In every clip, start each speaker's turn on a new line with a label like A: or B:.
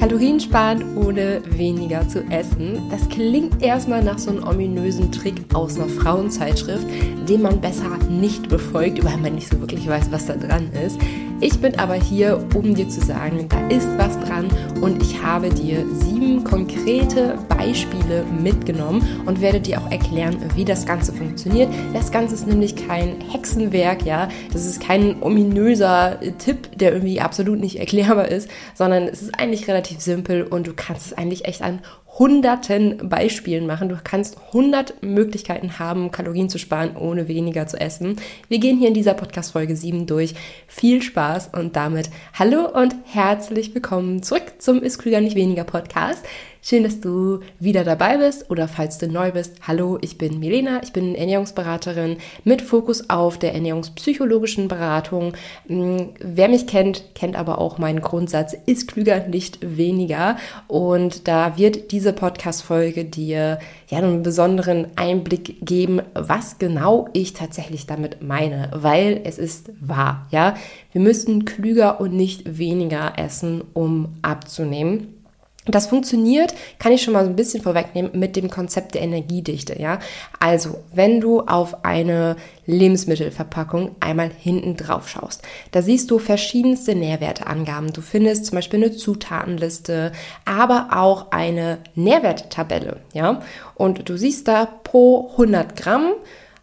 A: Kalorien sparen, ohne weniger zu essen. Das klingt erstmal nach so einem ominösen Trick aus einer Frauenzeitschrift, den man besser nicht befolgt, weil man nicht so wirklich weiß, was da dran ist. Ich bin aber hier, um dir zu sagen, da ist was dran und ich habe dir sieben konkrete Beispiele mitgenommen und werde dir auch erklären, wie das Ganze funktioniert. Das Ganze ist nämlich kein Hexenwerk, ja. Das ist kein ominöser Tipp, der irgendwie absolut nicht erklärbar ist, sondern es ist eigentlich relativ simpel und du kannst es eigentlich echt an hunderten Beispielen machen. Du kannst hundert Möglichkeiten haben, Kalorien zu sparen, ohne weniger zu essen. Wir gehen hier in dieser Podcast-Folge 7 durch. Viel Spaß und damit hallo und herzlich willkommen zurück zum Ist Klüger nicht weniger Podcast. Schön, dass du wieder dabei bist oder falls du neu bist. Hallo, ich bin Milena, ich bin Ernährungsberaterin mit Fokus auf der ernährungspsychologischen Beratung. Hm, wer mich kennt, kennt aber auch meinen Grundsatz, ist klüger, nicht weniger. Und da wird diese Podcast-Folge dir ja einen besonderen Einblick geben, was genau ich tatsächlich damit meine, weil es ist wahr, ja. Wir müssen klüger und nicht weniger essen, um abzunehmen. Das funktioniert, kann ich schon mal so ein bisschen vorwegnehmen, mit dem Konzept der Energiedichte, ja. Also, wenn du auf eine Lebensmittelverpackung einmal hinten drauf schaust, da siehst du verschiedenste Nährwerteangaben. Du findest zum Beispiel eine Zutatenliste, aber auch eine Nährwerttabelle, ja. Und du siehst da pro 100 Gramm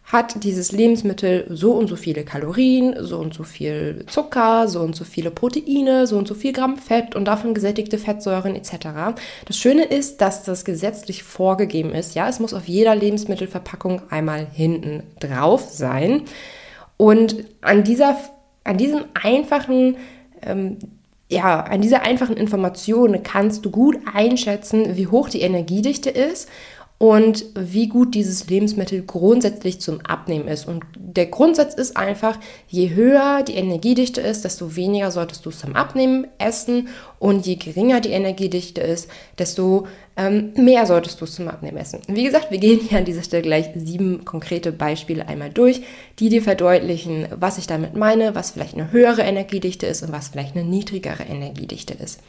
A: hat dieses Lebensmittel so und so viele Kalorien, so und so viel Zucker, so und so viele Proteine, so und so viel Gramm Fett und davon gesättigte Fettsäuren etc. Das Schöne ist, dass das gesetzlich vorgegeben ist. Ja, es muss auf jeder Lebensmittelverpackung einmal hinten drauf sein. Und an dieser, an diesem einfachen ähm, ja, an dieser einfachen Information kannst du gut einschätzen, wie hoch die Energiedichte ist und wie gut dieses Lebensmittel grundsätzlich zum Abnehmen ist. Und der Grundsatz ist einfach, je höher die Energiedichte ist, desto weniger solltest du es zum Abnehmen essen und je geringer die Energiedichte ist, desto ähm, mehr solltest du es zum Abnehmen essen. wie gesagt, wir gehen hier an dieser Stelle gleich sieben konkrete Beispiele einmal durch, die dir verdeutlichen, was ich damit meine, was vielleicht eine höhere Energiedichte ist und was vielleicht eine niedrigere Energiedichte ist.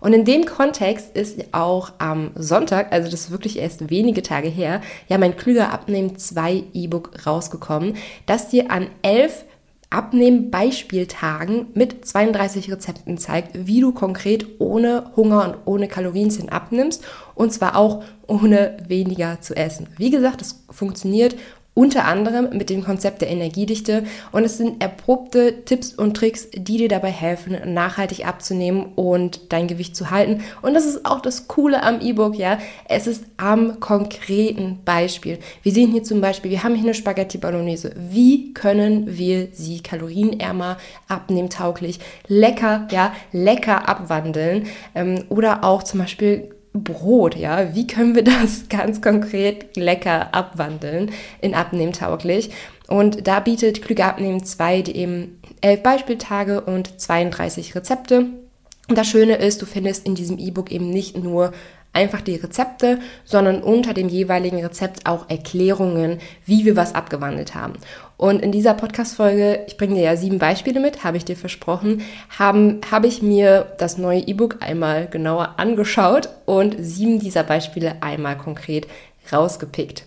A: Und in dem Kontext ist auch am Sonntag, also das ist wirklich erst wenige Tage her, ja mein Klüger Abnehmen 2 E-Book rausgekommen, das dir an elf Abnehmen-Beispieltagen mit 32 Rezepten zeigt, wie du konkret ohne Hunger und ohne Kalorienzählen abnimmst und zwar auch ohne weniger zu essen. Wie gesagt, das funktioniert unter anderem mit dem Konzept der Energiedichte und es sind erprobte Tipps und Tricks, die dir dabei helfen, nachhaltig abzunehmen und dein Gewicht zu halten. Und das ist auch das Coole am E-Book, ja. Es ist am konkreten Beispiel. Wir sehen hier zum Beispiel, wir haben hier eine Spaghetti Bolognese. Wie können wir sie kalorienärmer, abnehmtauglich, lecker, ja, lecker abwandeln? Ähm, oder auch zum Beispiel Brot, ja, wie können wir das ganz konkret lecker abwandeln in abnehmtauglich? Und da bietet Klüge Abnehmen 2 die eben elf Beispieltage und 32 Rezepte. Und das Schöne ist, du findest in diesem E-Book eben nicht nur einfach die Rezepte, sondern unter dem jeweiligen Rezept auch Erklärungen, wie wir was abgewandelt haben. Und in dieser Podcast-Folge, ich bringe dir ja sieben Beispiele mit, habe ich dir versprochen, haben, habe ich mir das neue E-Book einmal genauer angeschaut und sieben dieser Beispiele einmal konkret rausgepickt.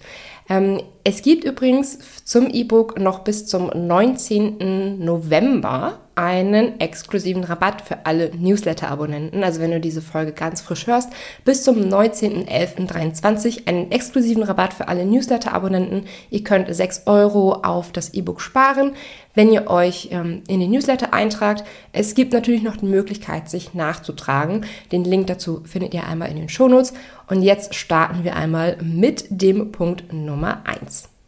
A: Ähm, es gibt übrigens zum E-Book noch bis zum 19. November einen exklusiven Rabatt für alle Newsletter-Abonnenten. Also wenn du diese Folge ganz frisch hörst, bis zum 19.11.23 einen exklusiven Rabatt für alle Newsletter-Abonnenten. Ihr könnt 6 Euro auf das E-Book sparen, wenn ihr euch ähm, in den Newsletter eintragt. Es gibt natürlich noch die Möglichkeit, sich nachzutragen. Den Link dazu findet ihr einmal in den Shownotes. Und jetzt starten wir einmal mit dem Punkt Nummer 1.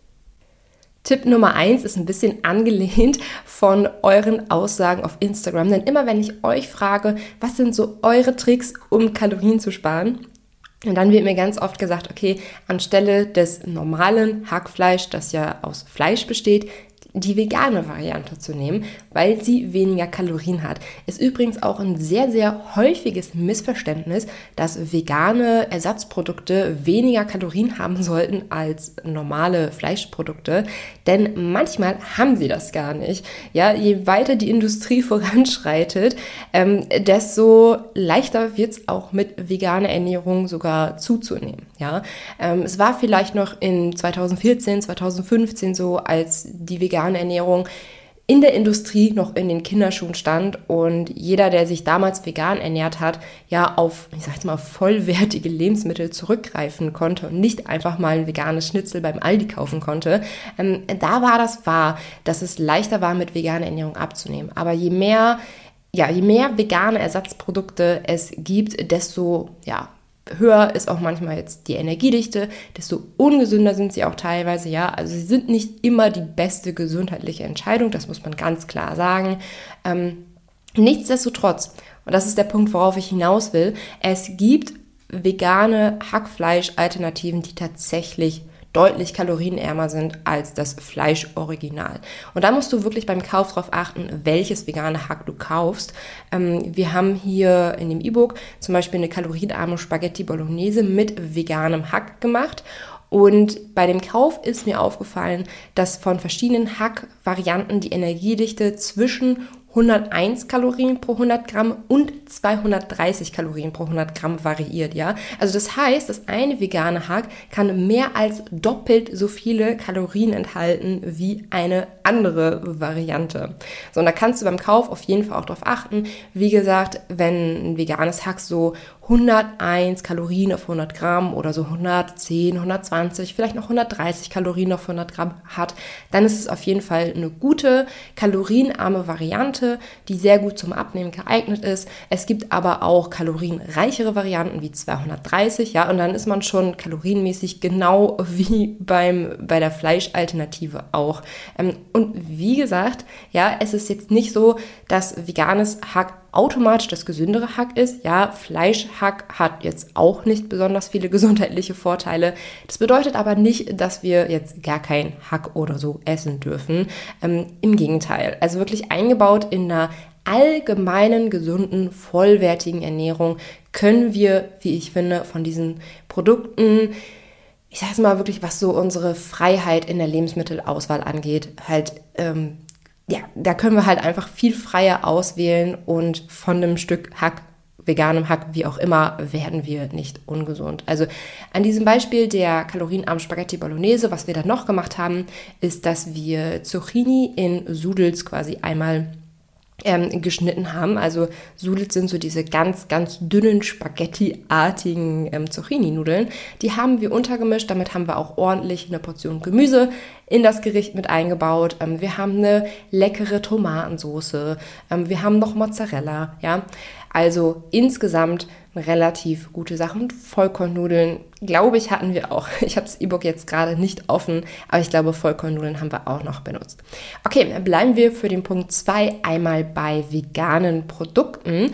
A: Tipp Nummer eins ist ein bisschen angelehnt von euren Aussagen auf Instagram. Denn immer wenn ich euch frage, was sind so eure Tricks, um Kalorien zu sparen, und dann wird mir ganz oft gesagt, okay, anstelle des normalen Hackfleisch, das ja aus Fleisch besteht, die vegane Variante zu nehmen, weil sie weniger Kalorien hat. Ist übrigens auch ein sehr, sehr häufiges Missverständnis, dass vegane Ersatzprodukte weniger Kalorien haben sollten als normale Fleischprodukte. Denn manchmal haben sie das gar nicht. Ja, je weiter die Industrie voranschreitet, ähm, desto leichter wird es auch mit veganer Ernährung sogar zuzunehmen. Ja, ähm, es war vielleicht noch in 2014, 2015 so, als die vegane Ernährung in der Industrie noch in den Kinderschuhen stand und jeder, der sich damals vegan ernährt hat, ja auf, ich sag jetzt mal, vollwertige Lebensmittel zurückgreifen konnte und nicht einfach mal ein veganes Schnitzel beim Aldi kaufen konnte. Ähm, da war das wahr, dass es leichter war, mit veganer Ernährung abzunehmen. Aber je mehr ja, je mehr vegane Ersatzprodukte es gibt, desto ja, höher ist auch manchmal jetzt die Energiedichte, desto ungesünder sind sie auch teilweise, ja. Also sie sind nicht immer die beste gesundheitliche Entscheidung, das muss man ganz klar sagen. Ähm, nichtsdestotrotz, und das ist der Punkt, worauf ich hinaus will, es gibt vegane Hackfleisch-Alternativen, die tatsächlich deutlich kalorienärmer sind als das Fleischoriginal. Und da musst du wirklich beim Kauf darauf achten, welches vegane Hack du kaufst. Ähm, wir haben hier in dem E-Book zum Beispiel eine kalorienarme Spaghetti Bolognese mit veganem Hack gemacht. Und bei dem Kauf ist mir aufgefallen, dass von verschiedenen Hack-Varianten die Energiedichte zwischen 101 Kalorien pro 100 Gramm und 230 Kalorien pro 100 Gramm variiert, ja. Also das heißt, das eine vegane Hack kann mehr als doppelt so viele Kalorien enthalten wie eine andere Variante. So, und da kannst du beim Kauf auf jeden Fall auch darauf achten. Wie gesagt, wenn ein veganes Hack so 101 Kalorien auf 100 Gramm oder so 110, 120, vielleicht noch 130 Kalorien auf 100 Gramm hat, dann ist es auf jeden Fall eine gute, kalorienarme Variante, die sehr gut zum Abnehmen geeignet ist. Es gibt aber auch kalorienreichere Varianten wie 230, ja, und dann ist man schon kalorienmäßig genau wie beim, bei der Fleischalternative auch. Ähm, und wie gesagt, ja, es ist jetzt nicht so, dass veganes Hack automatisch das gesündere Hack ist. Ja, Fleischhack hat jetzt auch nicht besonders viele gesundheitliche Vorteile. Das bedeutet aber nicht, dass wir jetzt gar kein Hack oder so essen dürfen. Ähm, Im Gegenteil. Also wirklich eingebaut in einer allgemeinen, gesunden, vollwertigen Ernährung können wir, wie ich finde, von diesen Produkten ich sage es mal wirklich, was so unsere Freiheit in der Lebensmittelauswahl angeht, halt ähm, ja, da können wir halt einfach viel freier auswählen und von einem Stück Hack, veganem Hack, wie auch immer, werden wir nicht ungesund. Also an diesem Beispiel der kalorienarmen Spaghetti Bolognese, was wir dann noch gemacht haben, ist, dass wir Zucchini in Sudels quasi einmal ähm, geschnitten haben. Also Sudels sind so diese ganz, ganz dünnen Spaghetti-artigen ähm, Zucchini-Nudeln. Die haben wir untergemischt. Damit haben wir auch ordentlich eine Portion Gemüse in das Gericht mit eingebaut. Ähm, wir haben eine leckere Tomatensoße. Ähm, wir haben noch Mozzarella. Ja, also insgesamt relativ gute Sache. Und Vollkornnudeln, glaube ich, hatten wir auch. Ich habe das E-Book jetzt gerade nicht offen, aber ich glaube, Vollkornnudeln haben wir auch noch benutzt. Okay, bleiben wir für den Punkt 2 einmal bei veganen Produkten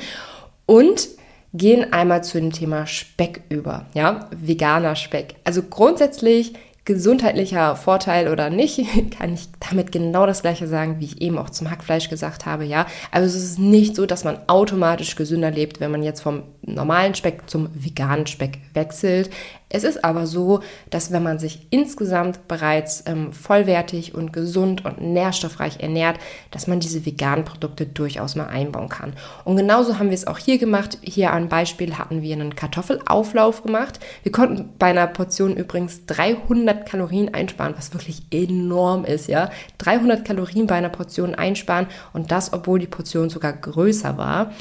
A: und gehen einmal zu dem Thema Speck über. Ja, veganer Speck. Also grundsätzlich gesundheitlicher Vorteil oder nicht, kann ich damit genau das gleiche sagen, wie ich eben auch zum Hackfleisch gesagt habe, ja. Also es ist nicht so, dass man automatisch gesünder lebt, wenn man jetzt vom normalen Speck zum veganen Speck wechselt. Es ist aber so, dass wenn man sich insgesamt bereits ähm, vollwertig und gesund und nährstoffreich ernährt, dass man diese veganen Produkte durchaus mal einbauen kann. Und genauso haben wir es auch hier gemacht. Hier ein Beispiel hatten wir einen Kartoffelauflauf gemacht. Wir konnten bei einer Portion übrigens 300 Kalorien einsparen, was wirklich enorm ist, ja. 300 Kalorien bei einer Portion einsparen und das, obwohl die Portion sogar größer war.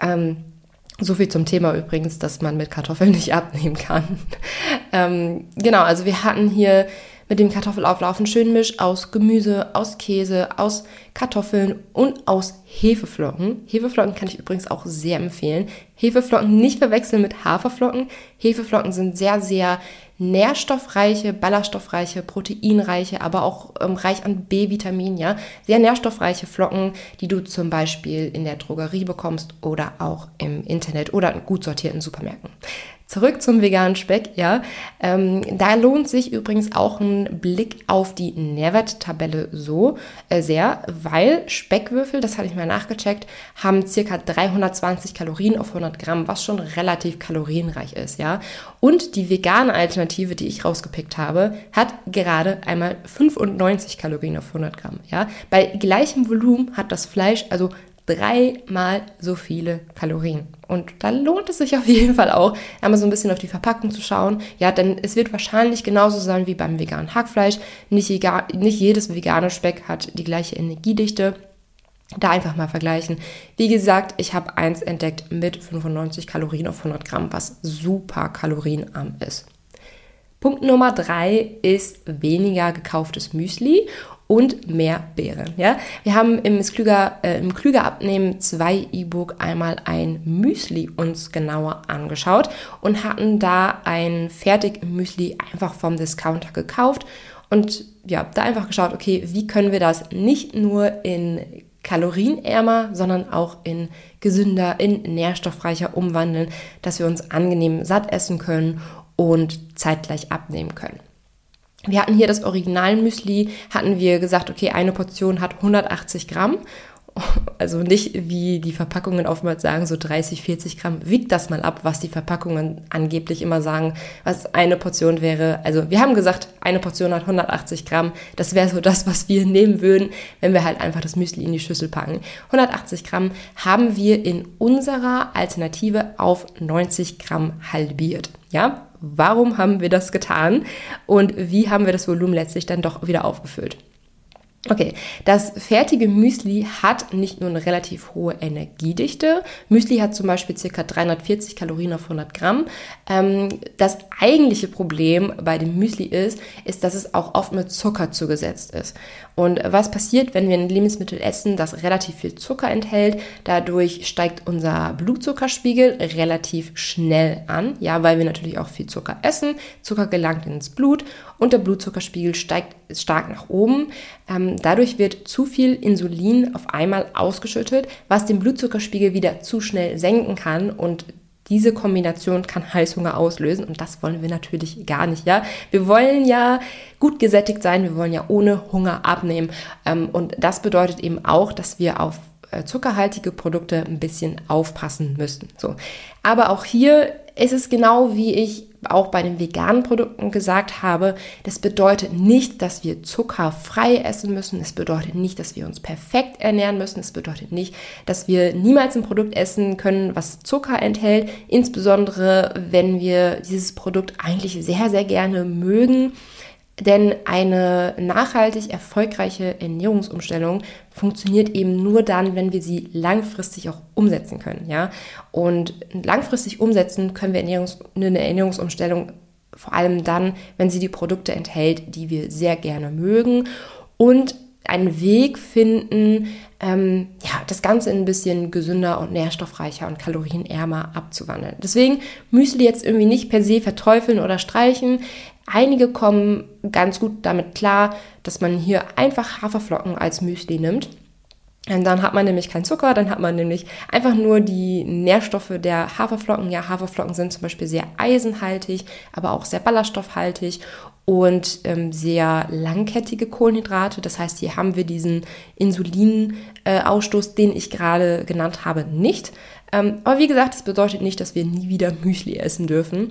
A: Ähm, so viel zum Thema übrigens, dass man mit Kartoffeln nicht abnehmen kann. ähm, genau, also wir hatten hier mit dem Kartoffelauflauf einen schönen Misch aus Gemüse, aus Käse, aus Kartoffeln und aus Hefeflocken. Hefeflocken kann ich übrigens auch sehr empfehlen. Hefeflocken nicht verwechseln mit Haferflocken. Hefeflocken sind sehr, sehr nährstoffreiche, ballaststoffreiche, proteinreiche, aber auch ähm, reich an B-Vitamin, ja. Sehr nährstoffreiche Flocken, die du zum Beispiel in der Drogerie bekommst oder auch im Internet oder in gut sortierten Supermärkten. Zurück zum veganen Speck, ja. Ähm, da lohnt sich übrigens auch ein Blick auf die Nährwerttabelle so äh, sehr, weil Speckwürfel, das hatte ich mal nachgecheckt, haben circa 320 Kalorien auf 100 Gramm, was schon relativ kalorienreich ist, ja. Und die vegane Alternative, die ich rausgepickt habe, hat gerade einmal 95 Kalorien auf 100 Gramm, ja. Bei gleichem Volumen hat das Fleisch also dreimal so viele Kalorien. Und da lohnt es sich auf jeden Fall auch, einmal so ein bisschen auf die Verpackung zu schauen. Ja, denn es wird wahrscheinlich genauso sein wie beim veganen Hackfleisch. Nicht, egal, nicht jedes vegane Speck hat die gleiche Energiedichte. Da einfach mal vergleichen. Wie gesagt, ich habe eins entdeckt mit 95 Kalorien auf 100 Gramm, was super kalorienarm ist. Punkt Nummer drei ist weniger gekauftes Müsli und mehr Beeren. Ja? Wir haben im Klüger, äh, im Klüger Abnehmen 2 E-Book einmal ein Müsli uns genauer angeschaut und hatten da ein Fertig-Müsli einfach vom Discounter gekauft und ja, da einfach geschaut, okay, wie können wir das nicht nur in kalorienärmer, sondern auch in gesünder, in nährstoffreicher umwandeln, dass wir uns angenehm satt essen können und zeitgleich abnehmen können. Wir hatten hier das Original-Müsli, hatten wir gesagt, okay, eine Portion hat 180 Gramm. Also nicht wie die Verpackungen oftmals sagen, so 30, 40 Gramm. Wiegt das mal ab, was die Verpackungen angeblich immer sagen, was eine Portion wäre. Also wir haben gesagt, eine Portion hat 180 Gramm. Das wäre so das, was wir nehmen würden, wenn wir halt einfach das Müsli in die Schüssel packen. 180 Gramm haben wir in unserer Alternative auf 90 Gramm halbiert. Ja, warum haben wir das getan und wie haben wir das Volumen letztlich dann doch wieder aufgefüllt. Okay, das fertige Müsli hat nicht nur eine relativ hohe Energiedichte. Müsli hat zum Beispiel ca. 340 Kalorien auf 100 Gramm. Ähm, das eigentliche Problem bei dem Müsli ist, ist, dass es auch oft mit Zucker zugesetzt ist. Und was passiert, wenn wir ein Lebensmittel essen, das relativ viel Zucker enthält? Dadurch steigt unser Blutzuckerspiegel relativ schnell an, ja, weil wir natürlich auch viel Zucker essen. Zucker gelangt ins Blut und der Blutzuckerspiegel steigt stark nach oben. Ähm, dadurch wird zu viel Insulin auf einmal ausgeschüttet, was den Blutzuckerspiegel wieder zu schnell senken kann und diese Kombination kann Heißhunger auslösen und das wollen wir natürlich gar nicht, ja. Wir wollen ja gut gesättigt sein, wir wollen ja ohne Hunger abnehmen ähm, und das bedeutet eben auch, dass wir auf äh, zuckerhaltige Produkte ein bisschen aufpassen müssen. So. Aber auch hier ist es genau wie ich auch bei den veganen Produkten gesagt habe, das bedeutet nicht, dass wir zuckerfrei essen müssen. Es bedeutet nicht, dass wir uns perfekt ernähren müssen. Es bedeutet nicht, dass wir niemals ein Produkt essen können, was Zucker enthält. Insbesondere, wenn wir dieses Produkt eigentlich sehr, sehr gerne mögen denn eine nachhaltig erfolgreiche Ernährungsumstellung funktioniert eben nur dann, wenn wir sie langfristig auch umsetzen können. Ja? Und langfristig umsetzen können wir Ernährungs eine Ernährungsumstellung vor allem dann, wenn sie die Produkte enthält, die wir sehr gerne mögen und einen Weg finden, ähm, ja, das Ganze ein bisschen gesünder und nährstoffreicher und kalorienärmer abzuwandeln. Deswegen Müsli jetzt irgendwie nicht per se verteufeln oder streichen. Einige kommen ganz gut damit klar, dass man hier einfach Haferflocken als Müsli nimmt. Und dann hat man nämlich keinen Zucker, dann hat man nämlich einfach nur die Nährstoffe der Haferflocken. Ja, Haferflocken sind zum Beispiel sehr eisenhaltig, aber auch sehr ballaststoffhaltig und ähm, sehr langkettige Kohlenhydrate. Das heißt, hier haben wir diesen Insulinausstoß, äh, den ich gerade genannt habe, nicht. Ähm, aber wie gesagt, das bedeutet nicht, dass wir nie wieder Müsli essen dürfen.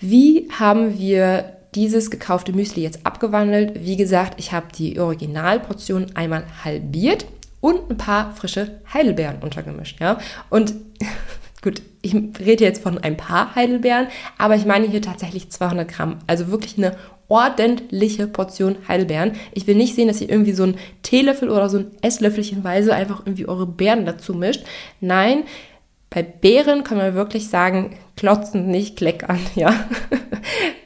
A: Wie haben wir dieses gekaufte Müsli jetzt abgewandelt? Wie gesagt, ich habe die Originalportion einmal halbiert und ein paar frische Heidelbeeren untergemischt, ja. Und gut, ich rede jetzt von ein paar Heidelbeeren, aber ich meine hier tatsächlich 200 Gramm, also wirklich eine ordentliche Portion Heidelbeeren. Ich will nicht sehen, dass ihr irgendwie so ein Teelöffel oder so ein Esslöffelchenweise einfach irgendwie eure Beeren dazu mischt. Nein, bei Beeren können wir wirklich sagen, klotzen, nicht kleckern, ja.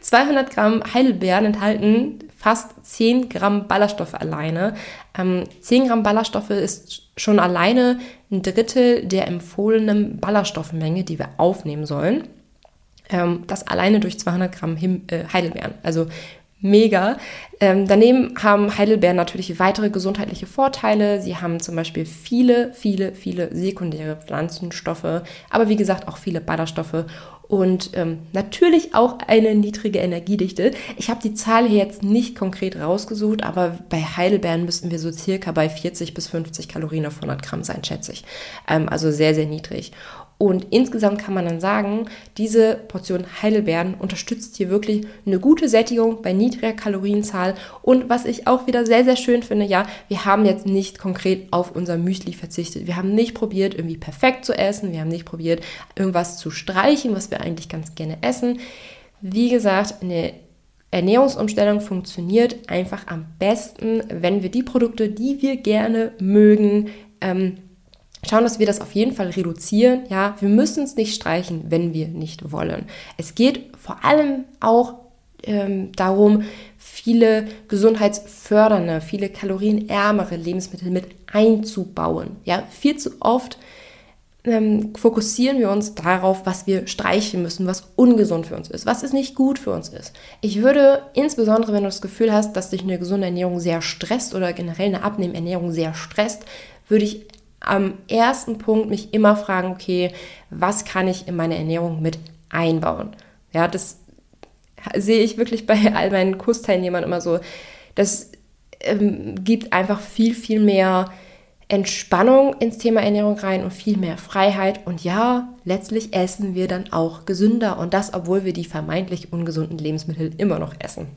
A: 200 Gramm Heidelbeeren enthalten fast 10 Gramm Ballaststoffe alleine. Ähm, 10 Gramm Ballaststoffe ist schon alleine ein Drittel der empfohlenen Ballaststoffmenge, die wir aufnehmen sollen. Ähm, das alleine durch 200 Gramm Him äh, Heidelbeeren. Also mega. Ähm, daneben haben Heidelbeeren natürlich weitere gesundheitliche Vorteile. Sie haben zum Beispiel viele, viele, viele sekundäre Pflanzenstoffe, aber wie gesagt auch viele Ballaststoffe und ähm, natürlich auch eine niedrige Energiedichte. Ich habe die Zahl hier jetzt nicht konkret rausgesucht, aber bei Heidelbeeren müssten wir so circa bei 40 bis 50 Kalorien auf 100 Gramm sein, schätze ich. Ähm, also sehr, sehr niedrig. Und insgesamt kann man dann sagen, diese Portion Heidelbeeren unterstützt hier wirklich eine gute Sättigung bei niedriger Kalorienzahl. Und was ich auch wieder sehr, sehr schön finde, ja, wir haben jetzt nicht konkret auf unser Müsli verzichtet. Wir haben nicht probiert, irgendwie perfekt zu essen. Wir haben nicht probiert, irgendwas zu streichen, was wir eigentlich ganz gerne essen. Wie gesagt, eine Ernährungsumstellung funktioniert einfach am besten, wenn wir die Produkte, die wir gerne mögen, ähm, schauen, dass wir das auf jeden Fall reduzieren. Ja, wir müssen es nicht streichen, wenn wir nicht wollen. Es geht vor allem auch ähm, darum, viele gesundheitsfördernde, viele kalorienärmere Lebensmittel mit einzubauen. Ja, viel zu oft ähm, fokussieren wir uns darauf, was wir streichen müssen, was ungesund für uns ist, was es nicht gut für uns ist. Ich würde insbesondere, wenn du das Gefühl hast, dass dich eine gesunde Ernährung sehr stresst oder generell eine Abnehmernährung sehr stresst, würde ich am ersten Punkt mich immer fragen, okay, was kann ich in meine Ernährung mit einbauen? Ja, das sehe ich wirklich bei all meinen Kursteilnehmern immer so. Das ähm, gibt einfach viel, viel mehr Entspannung ins Thema Ernährung rein und viel mehr Freiheit. Und ja, letztlich essen wir dann auch gesünder. Und das, obwohl wir die vermeintlich ungesunden Lebensmittel immer noch essen.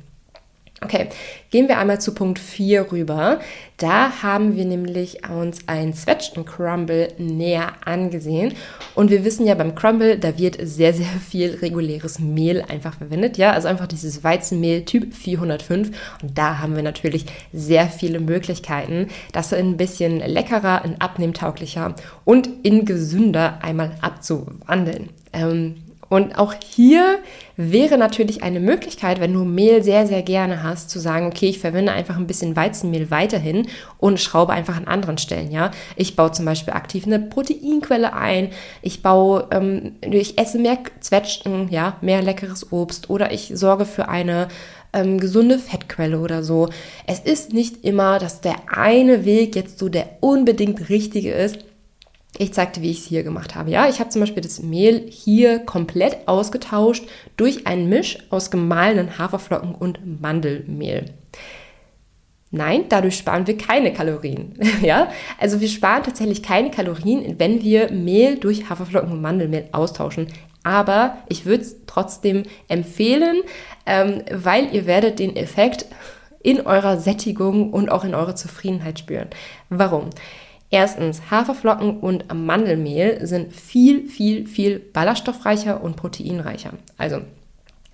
A: Okay, gehen wir einmal zu Punkt 4 rüber. Da haben wir nämlich uns ein Zwetschgen Crumble näher angesehen. Und wir wissen ja beim Crumble, da wird sehr, sehr viel reguläres Mehl einfach verwendet. Ja, also einfach dieses Weizenmehl Typ 405. Und da haben wir natürlich sehr viele Möglichkeiten, das ein bisschen leckerer, in abnehmtauglicher und in gesünder einmal abzuwandeln. Ähm, und auch hier wäre natürlich eine Möglichkeit, wenn du Mehl sehr, sehr gerne hast, zu sagen, okay, ich verwende einfach ein bisschen Weizenmehl weiterhin und schraube einfach an anderen Stellen, ja. Ich baue zum Beispiel aktiv eine Proteinquelle ein, ich baue, ähm, ich esse mehr Zwetschgen, ja, mehr leckeres Obst oder ich sorge für eine ähm, gesunde Fettquelle oder so. Es ist nicht immer, dass der eine Weg jetzt so der unbedingt richtige ist. Ich zeigte, wie ich es hier gemacht habe. Ja, ich habe zum Beispiel das Mehl hier komplett ausgetauscht durch einen Misch aus gemahlenen Haferflocken und Mandelmehl. Nein, dadurch sparen wir keine Kalorien. ja, also wir sparen tatsächlich keine Kalorien, wenn wir Mehl durch Haferflocken und Mandelmehl austauschen. Aber ich würde es trotzdem empfehlen, ähm, weil ihr werdet den Effekt in eurer Sättigung und auch in eurer Zufriedenheit spüren. Warum? Erstens, Haferflocken und Mandelmehl sind viel, viel, viel ballaststoffreicher und proteinreicher. Also,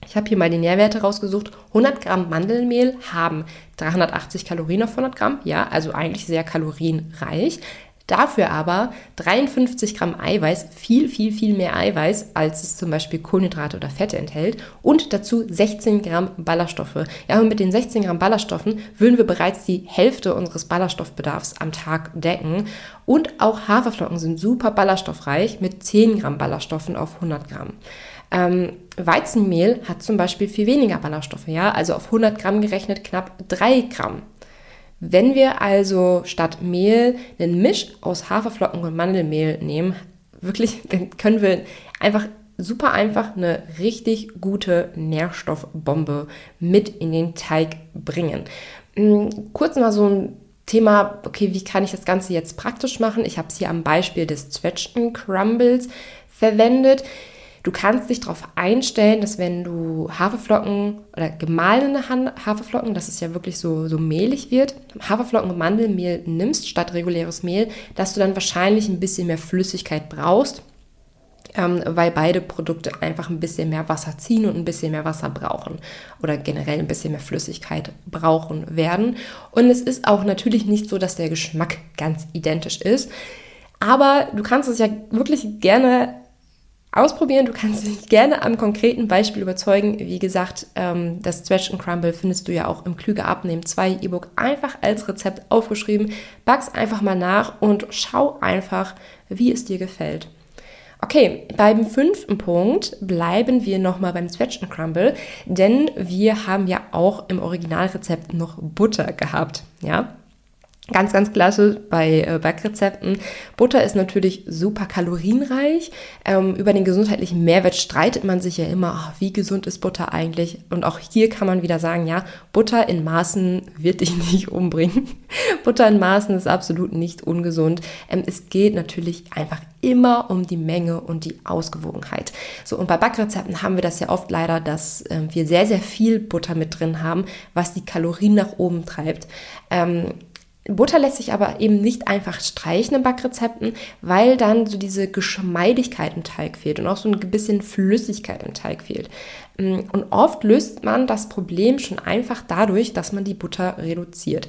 A: ich habe hier mal die Nährwerte rausgesucht. 100 Gramm Mandelmehl haben 380 Kalorien auf 100 Gramm. Ja, also eigentlich sehr kalorienreich. Dafür aber 53 Gramm Eiweiß, viel, viel, viel mehr Eiweiß, als es zum Beispiel Kohlenhydrate oder Fette enthält. Und dazu 16 Gramm Ballaststoffe. Ja, und mit den 16 Gramm Ballaststoffen würden wir bereits die Hälfte unseres Ballaststoffbedarfs am Tag decken. Und auch Haferflocken sind super ballaststoffreich mit 10 Gramm Ballaststoffen auf 100 Gramm. Ähm, Weizenmehl hat zum Beispiel viel weniger Ballaststoffe, ja, also auf 100 Gramm gerechnet knapp 3 Gramm. Wenn wir also statt Mehl einen Misch aus Haferflocken und Mandelmehl nehmen, wirklich, dann können wir einfach super einfach eine richtig gute Nährstoffbombe mit in den Teig bringen. Hm, kurz mal so ein Thema, okay, wie kann ich das Ganze jetzt praktisch machen? Ich habe es hier am Beispiel des Zwetschgen Crumbles verwendet. Du kannst dich darauf einstellen, dass wenn du Haferflocken oder gemahlene Haferflocken, dass es ja wirklich so, so mehlig wird, Haferflocken und Mandelmehl nimmst statt reguläres Mehl, dass du dann wahrscheinlich ein bisschen mehr Flüssigkeit brauchst, ähm, weil beide Produkte einfach ein bisschen mehr Wasser ziehen und ein bisschen mehr Wasser brauchen oder generell ein bisschen mehr Flüssigkeit brauchen werden. Und es ist auch natürlich nicht so, dass der Geschmack ganz identisch ist. Aber du kannst es ja wirklich gerne ausprobieren. Du kannst dich gerne am konkreten Beispiel überzeugen. Wie gesagt, ähm, das Stretch and Crumble findest du ja auch im Klüger Abnehmen 2 E-Book einfach als Rezept aufgeschrieben. Back's einfach mal nach und schau einfach, wie es dir gefällt. Okay, beim fünften Punkt bleiben wir nochmal beim Stretch and Crumble, denn wir haben ja auch im Originalrezept noch Butter gehabt, ja. Ganz, ganz klasse bei äh, Backrezepten. Butter ist natürlich super kalorienreich. Ähm, über den gesundheitlichen Mehrwert streitet man sich ja immer, ach, wie gesund ist Butter eigentlich? Und auch hier kann man wieder sagen, ja, Butter in Maßen wird dich nicht umbringen. Butter in Maßen ist absolut nicht ungesund. Ähm, es geht natürlich einfach immer um die Menge und die Ausgewogenheit. So, und bei Backrezepten haben wir das ja oft leider, dass äh, wir sehr, sehr viel Butter mit drin haben, was die Kalorien nach oben treibt. Ähm, Butter lässt sich aber eben nicht einfach streichen in Backrezepten, weil dann so diese Geschmeidigkeit im Teig fehlt und auch so ein bisschen Flüssigkeit im Teig fehlt. Mm, und oft löst man das Problem schon einfach dadurch, dass man die Butter reduziert.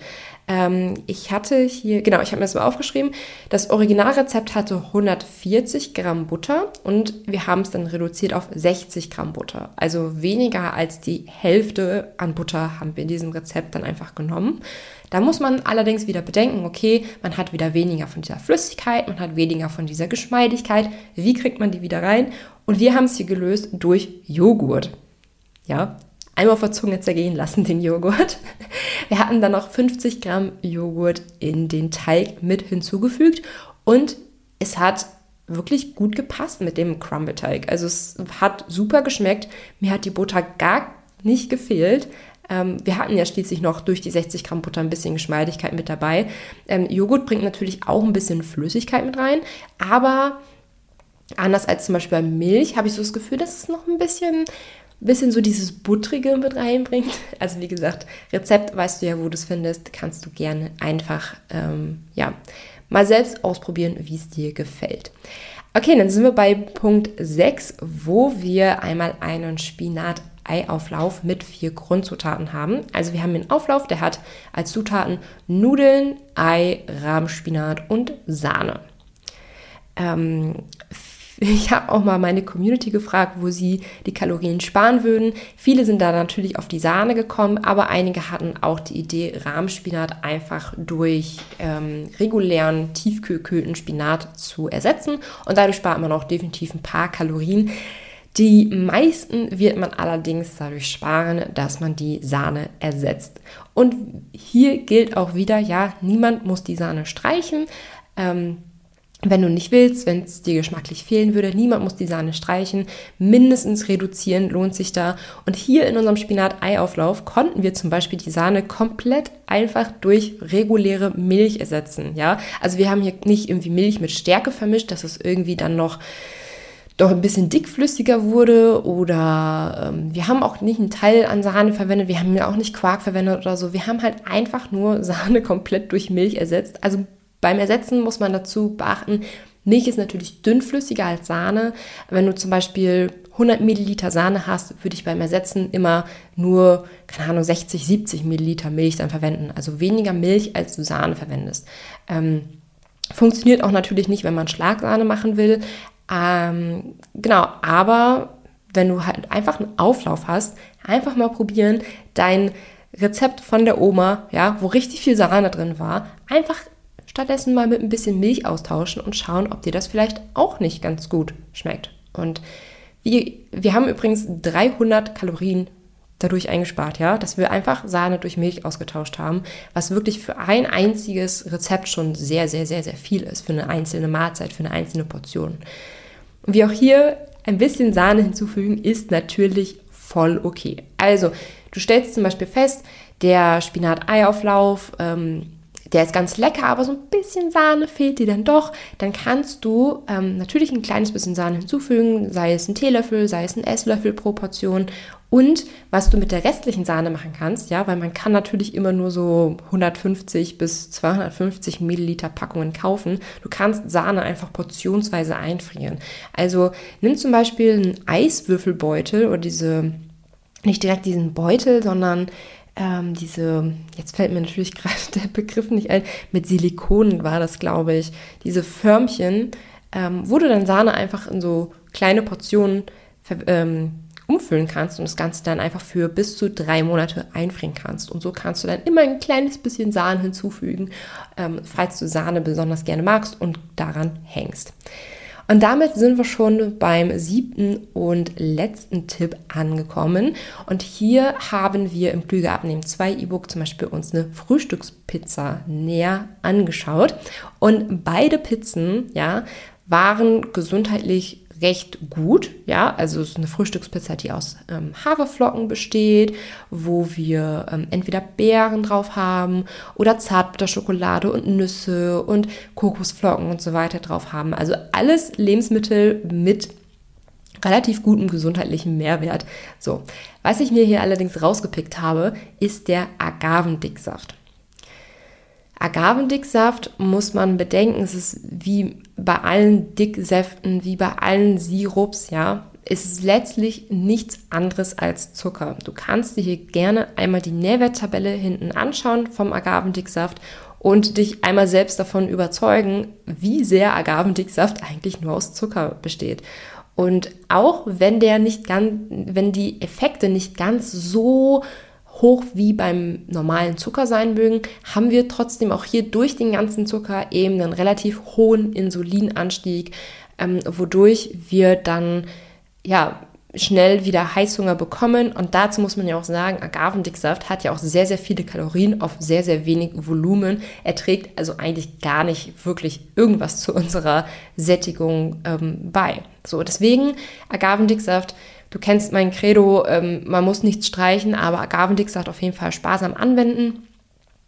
A: Ähm, ich hatte hier, genau, ich habe mir das mal aufgeschrieben, das Originalrezept hatte 140 Gramm Butter und wir haben es dann reduziert auf 60 Gramm Butter. Also weniger als die Hälfte an Butter haben wir in diesem Rezept dann einfach genommen. Da muss man allerdings wieder bedenken, okay, man hat wieder weniger von dieser Flüssigkeit, man hat weniger von dieser Geschmeidigkeit. Wie kriegt man die wieder rein? Und wir haben es hier gelöst durch Joghurt. Ja, einmal vor Zunge zergehen lassen den Joghurt. Wir hatten dann noch 50 Gramm Joghurt in den Teig mit hinzugefügt und es hat wirklich gut gepasst mit dem Crumble-Teig. Also es hat super geschmeckt. Mir hat die Butter gar nicht gefehlt. Ähm, wir hatten ja schließlich noch durch die 60 Gramm Butter ein bisschen Geschmeidigkeit mit dabei. Ähm, Joghurt bringt natürlich auch ein bisschen Flüssigkeit mit rein, aber anders als zum Beispiel bei Milch habe ich so das Gefühl, dass es noch ein bisschen, bisschen so dieses Buttrige mit reinbringt. Also wie gesagt, Rezept weißt du ja, wo du es findest, kannst du gerne einfach ähm, ja, mal selbst ausprobieren, wie es dir gefällt. Okay, dann sind wir bei Punkt 6, wo wir einmal einen Spinat Eiauflauf mit vier Grundzutaten haben. Also wir haben den Auflauf, der hat als Zutaten Nudeln, Ei, Rahmspinat und Sahne. Ähm, ich habe auch mal meine Community gefragt, wo sie die Kalorien sparen würden. Viele sind da natürlich auf die Sahne gekommen, aber einige hatten auch die Idee, Rahmspinat einfach durch ähm, regulären, tiefgekühlten Spinat zu ersetzen. Und dadurch spart man auch definitiv ein paar Kalorien. Die meisten wird man allerdings dadurch sparen, dass man die Sahne ersetzt. Und hier gilt auch wieder, ja, niemand muss die Sahne streichen. Ähm, wenn du nicht willst, wenn es dir geschmacklich fehlen würde, niemand muss die Sahne streichen, mindestens reduzieren lohnt sich da. Und hier in unserem Spinat-Eiauflauf konnten wir zum Beispiel die Sahne komplett einfach durch reguläre Milch ersetzen. Ja, also wir haben hier nicht irgendwie Milch mit Stärke vermischt, dass es irgendwie dann noch doch ein bisschen dickflüssiger wurde oder ähm, wir haben auch nicht einen Teil an Sahne verwendet, wir haben ja auch nicht Quark verwendet oder so. Wir haben halt einfach nur Sahne komplett durch Milch ersetzt. Also beim Ersetzen muss man dazu beachten, Milch ist natürlich dünnflüssiger als Sahne. Wenn du zum Beispiel 100 Milliliter Sahne hast, würde ich beim Ersetzen immer nur, keine Ahnung, 60, 70 Milliliter Milch dann verwenden. Also weniger Milch, als du Sahne verwendest. Ähm, funktioniert auch natürlich nicht, wenn man Schlagsahne machen will. Ähm, genau, aber wenn du halt einfach einen Auflauf hast, einfach mal probieren, dein Rezept von der Oma, ja, wo richtig viel Sahne drin war, einfach stattdessen mal mit ein bisschen Milch austauschen und schauen, ob dir das vielleicht auch nicht ganz gut schmeckt. Und wir, wir haben übrigens 300 Kalorien dadurch eingespart, ja, dass wir einfach Sahne durch Milch ausgetauscht haben, was wirklich für ein einziges Rezept schon sehr, sehr, sehr, sehr viel ist, für eine einzelne Mahlzeit, für eine einzelne Portion. Und wie auch hier ein bisschen Sahne hinzufügen, ist natürlich voll okay. Also, du stellst zum Beispiel fest, der Spinat-Eiauflauf, ähm, der ist ganz lecker, aber so ein bisschen Sahne fehlt dir dann doch, dann kannst du ähm, natürlich ein kleines bisschen Sahne hinzufügen, sei es ein Teelöffel, sei es ein Esslöffel pro Portion. Und was du mit der restlichen Sahne machen kannst, ja, weil man kann natürlich immer nur so 150 bis 250 Milliliter Packungen kaufen. Du kannst Sahne einfach portionsweise einfrieren. Also nimm zum Beispiel einen Eiswürfelbeutel oder diese, nicht direkt diesen Beutel, sondern ähm, diese, jetzt fällt mir natürlich gerade der Begriff nicht ein, mit Silikonen war das, glaube ich, diese Förmchen, ähm, wo du dann Sahne einfach in so kleine Portionen ähm, umfüllen kannst und das Ganze dann einfach für bis zu drei Monate einfrieren kannst. Und so kannst du dann immer ein kleines bisschen Sahne hinzufügen, ähm, falls du Sahne besonders gerne magst und daran hängst. Und damit sind wir schon beim siebten und letzten Tipp angekommen. Und hier haben wir im Klüger Abnehmen 2 E-Book zum Beispiel uns eine Frühstückspizza näher angeschaut. Und beide Pizzen, ja, waren gesundheitlich recht gut. Ja, also es ist eine Frühstückspizza, die aus ähm, Haferflocken besteht, wo wir ähm, entweder Beeren drauf haben oder Zartbitterschokolade und Nüsse und Kokosflocken und so weiter drauf haben. Also alles Lebensmittel mit relativ gutem gesundheitlichen Mehrwert. So, was ich mir hier allerdings rausgepickt habe, ist der Agavendicksaft. Agavendicksaft muss man bedenken, es ist wie bei allen Dicksäften, wie bei allen Sirups, ja, es ist letztlich nichts anderes als Zucker. Du kannst dir hier gerne einmal die Nährwerttabelle hinten anschauen vom Agavendicksaft und dich einmal selbst davon überzeugen, wie sehr Agavendicksaft eigentlich nur aus Zucker besteht. Und auch wenn der nicht ganz, wenn die Effekte nicht ganz so hoch wie beim normalen Zucker sein mögen, haben wir trotzdem auch hier durch den ganzen Zucker eben einen relativ hohen Insulinanstieg, ähm, wodurch wir dann ja schnell wieder Heißhunger bekommen. Und dazu muss man ja auch sagen, Agavendicksaft hat ja auch sehr, sehr viele Kalorien auf sehr, sehr wenig Volumen. Er trägt also eigentlich gar nicht wirklich irgendwas zu unserer Sättigung ähm, bei. So, deswegen Agavendicksaft Du kennst mein Credo, ähm, man muss nichts streichen, aber Agavendicksaft auf jeden Fall sparsam anwenden.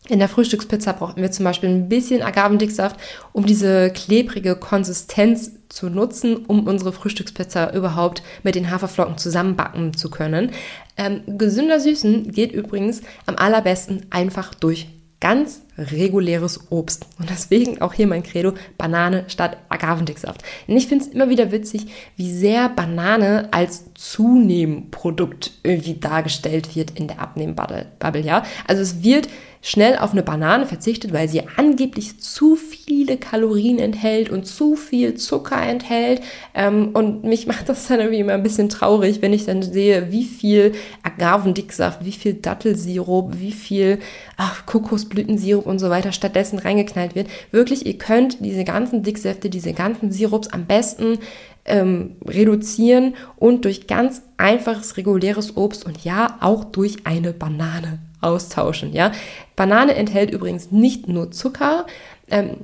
A: In der Frühstückspizza brauchen wir zum Beispiel ein bisschen Agavendicksaft, um diese klebrige Konsistenz zu nutzen, um unsere Frühstückspizza überhaupt mit den Haferflocken zusammenbacken zu können. Ähm, gesünder Süßen geht übrigens am allerbesten einfach durch ganz reguläres Obst. Und deswegen auch hier mein Credo, Banane statt Agavendicksaft. Und ich finde es immer wieder witzig, wie sehr Banane als Zunehmprodukt irgendwie dargestellt wird in der Abnehmbubble, ja. Also es wird schnell auf eine Banane verzichtet, weil sie angeblich zu viele Kalorien enthält und zu viel Zucker enthält. Ähm, und mich macht das dann irgendwie immer ein bisschen traurig, wenn ich dann sehe, wie viel Agavendicksaft, wie viel Dattelsirup, wie viel ach, Kokosblütensirup und so weiter stattdessen reingeknallt wird. Wirklich, ihr könnt diese ganzen Dicksäfte, diese ganzen Sirups am besten ähm, reduzieren und durch ganz einfaches reguläres Obst und ja auch durch eine Banane austauschen. Ja, Banane enthält übrigens nicht nur Zucker. Ähm,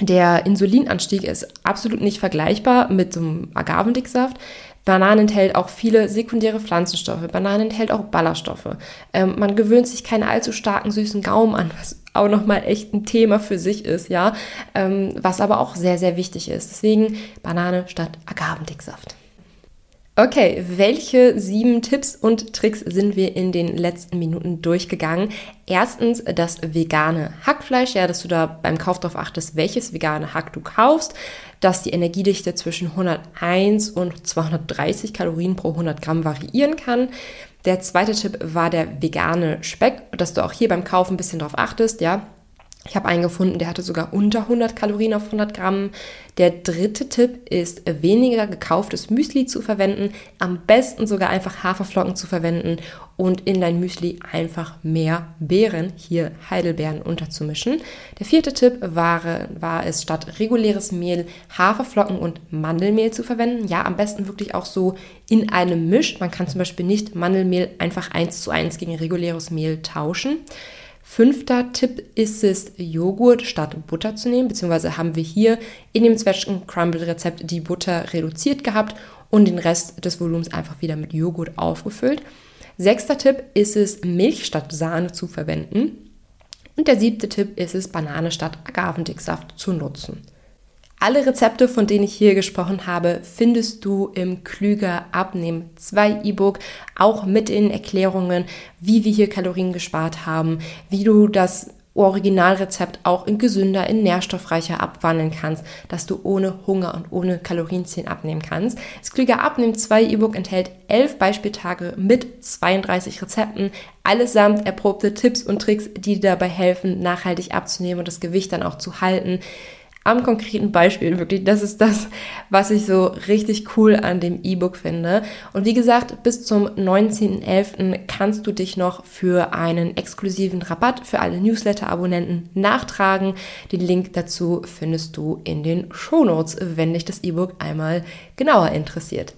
A: der Insulinanstieg ist absolut nicht vergleichbar mit dem Agavendicksaft. Banane enthält auch viele sekundäre Pflanzenstoffe. Banane enthält auch Ballaststoffe. Ähm, man gewöhnt sich keinen allzu starken süßen Gaumen an, was auch nochmal echt ein Thema für sich ist, ja. Ähm, was aber auch sehr, sehr wichtig ist. Deswegen Banane statt Agavendicksaft. Okay, welche sieben Tipps und Tricks sind wir in den letzten Minuten durchgegangen? Erstens das vegane Hackfleisch, ja, dass du da beim Kauf darauf achtest, welches vegane Hack du kaufst, dass die Energiedichte zwischen 101 und 230 Kalorien pro 100 Gramm variieren kann. Der zweite Tipp war der vegane Speck, dass du auch hier beim Kaufen ein bisschen darauf achtest, ja, ich habe einen gefunden, der hatte sogar unter 100 Kalorien auf 100 Gramm. Der dritte Tipp ist, weniger gekauftes Müsli zu verwenden. Am besten sogar einfach Haferflocken zu verwenden und in dein Müsli einfach mehr Beeren, hier Heidelbeeren, unterzumischen. Der vierte Tipp war, war es, statt reguläres Mehl Haferflocken und Mandelmehl zu verwenden. Ja, am besten wirklich auch so in einem Misch. Man kann zum Beispiel nicht Mandelmehl einfach eins zu eins gegen reguläres Mehl tauschen. Fünfter Tipp ist es, Joghurt statt Butter zu nehmen, beziehungsweise haben wir hier in dem Zwetschgen Crumble Rezept die Butter reduziert gehabt und den Rest des Volumens einfach wieder mit Joghurt aufgefüllt. Sechster Tipp ist es, Milch statt Sahne zu verwenden. Und der siebte Tipp ist es, Banane statt Agavendicksaft zu nutzen. Alle Rezepte, von denen ich hier gesprochen habe, findest du im Klüger Abnehmen 2 E-Book, auch mit den Erklärungen, wie wir hier Kalorien gespart haben, wie du das Originalrezept auch in gesünder, in nährstoffreicher abwandeln kannst, dass du ohne Hunger und ohne Kalorienzählen abnehmen kannst. Das Klüger Abnehmen 2 E-Book enthält 11 Beispieltage mit 32 Rezepten, allesamt erprobte Tipps und Tricks, die dir dabei helfen, nachhaltig abzunehmen und das Gewicht dann auch zu halten. Am konkreten Beispiel. Wirklich, das ist das, was ich so richtig cool an dem E-Book finde. Und wie gesagt, bis zum 19.11. kannst du dich noch für einen exklusiven Rabatt für alle Newsletter-Abonnenten nachtragen. Den Link dazu findest du in den Shownotes, wenn dich das E-Book einmal genauer interessiert.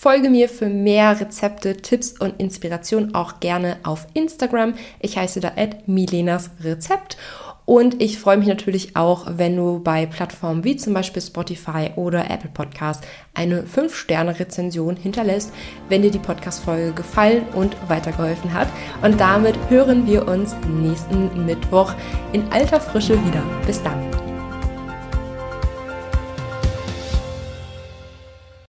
A: Folge mir für mehr Rezepte, Tipps und Inspiration auch gerne auf Instagram. Ich heiße da at Milenas Rezept. Und ich freue mich natürlich auch, wenn du bei Plattformen wie zum Beispiel Spotify oder Apple Podcast eine 5-Sterne-Rezension hinterlässt, wenn dir die Podcast-Folge gefallen und weitergeholfen hat. Und damit hören wir uns nächsten Mittwoch in alter Frische wieder. Bis dann.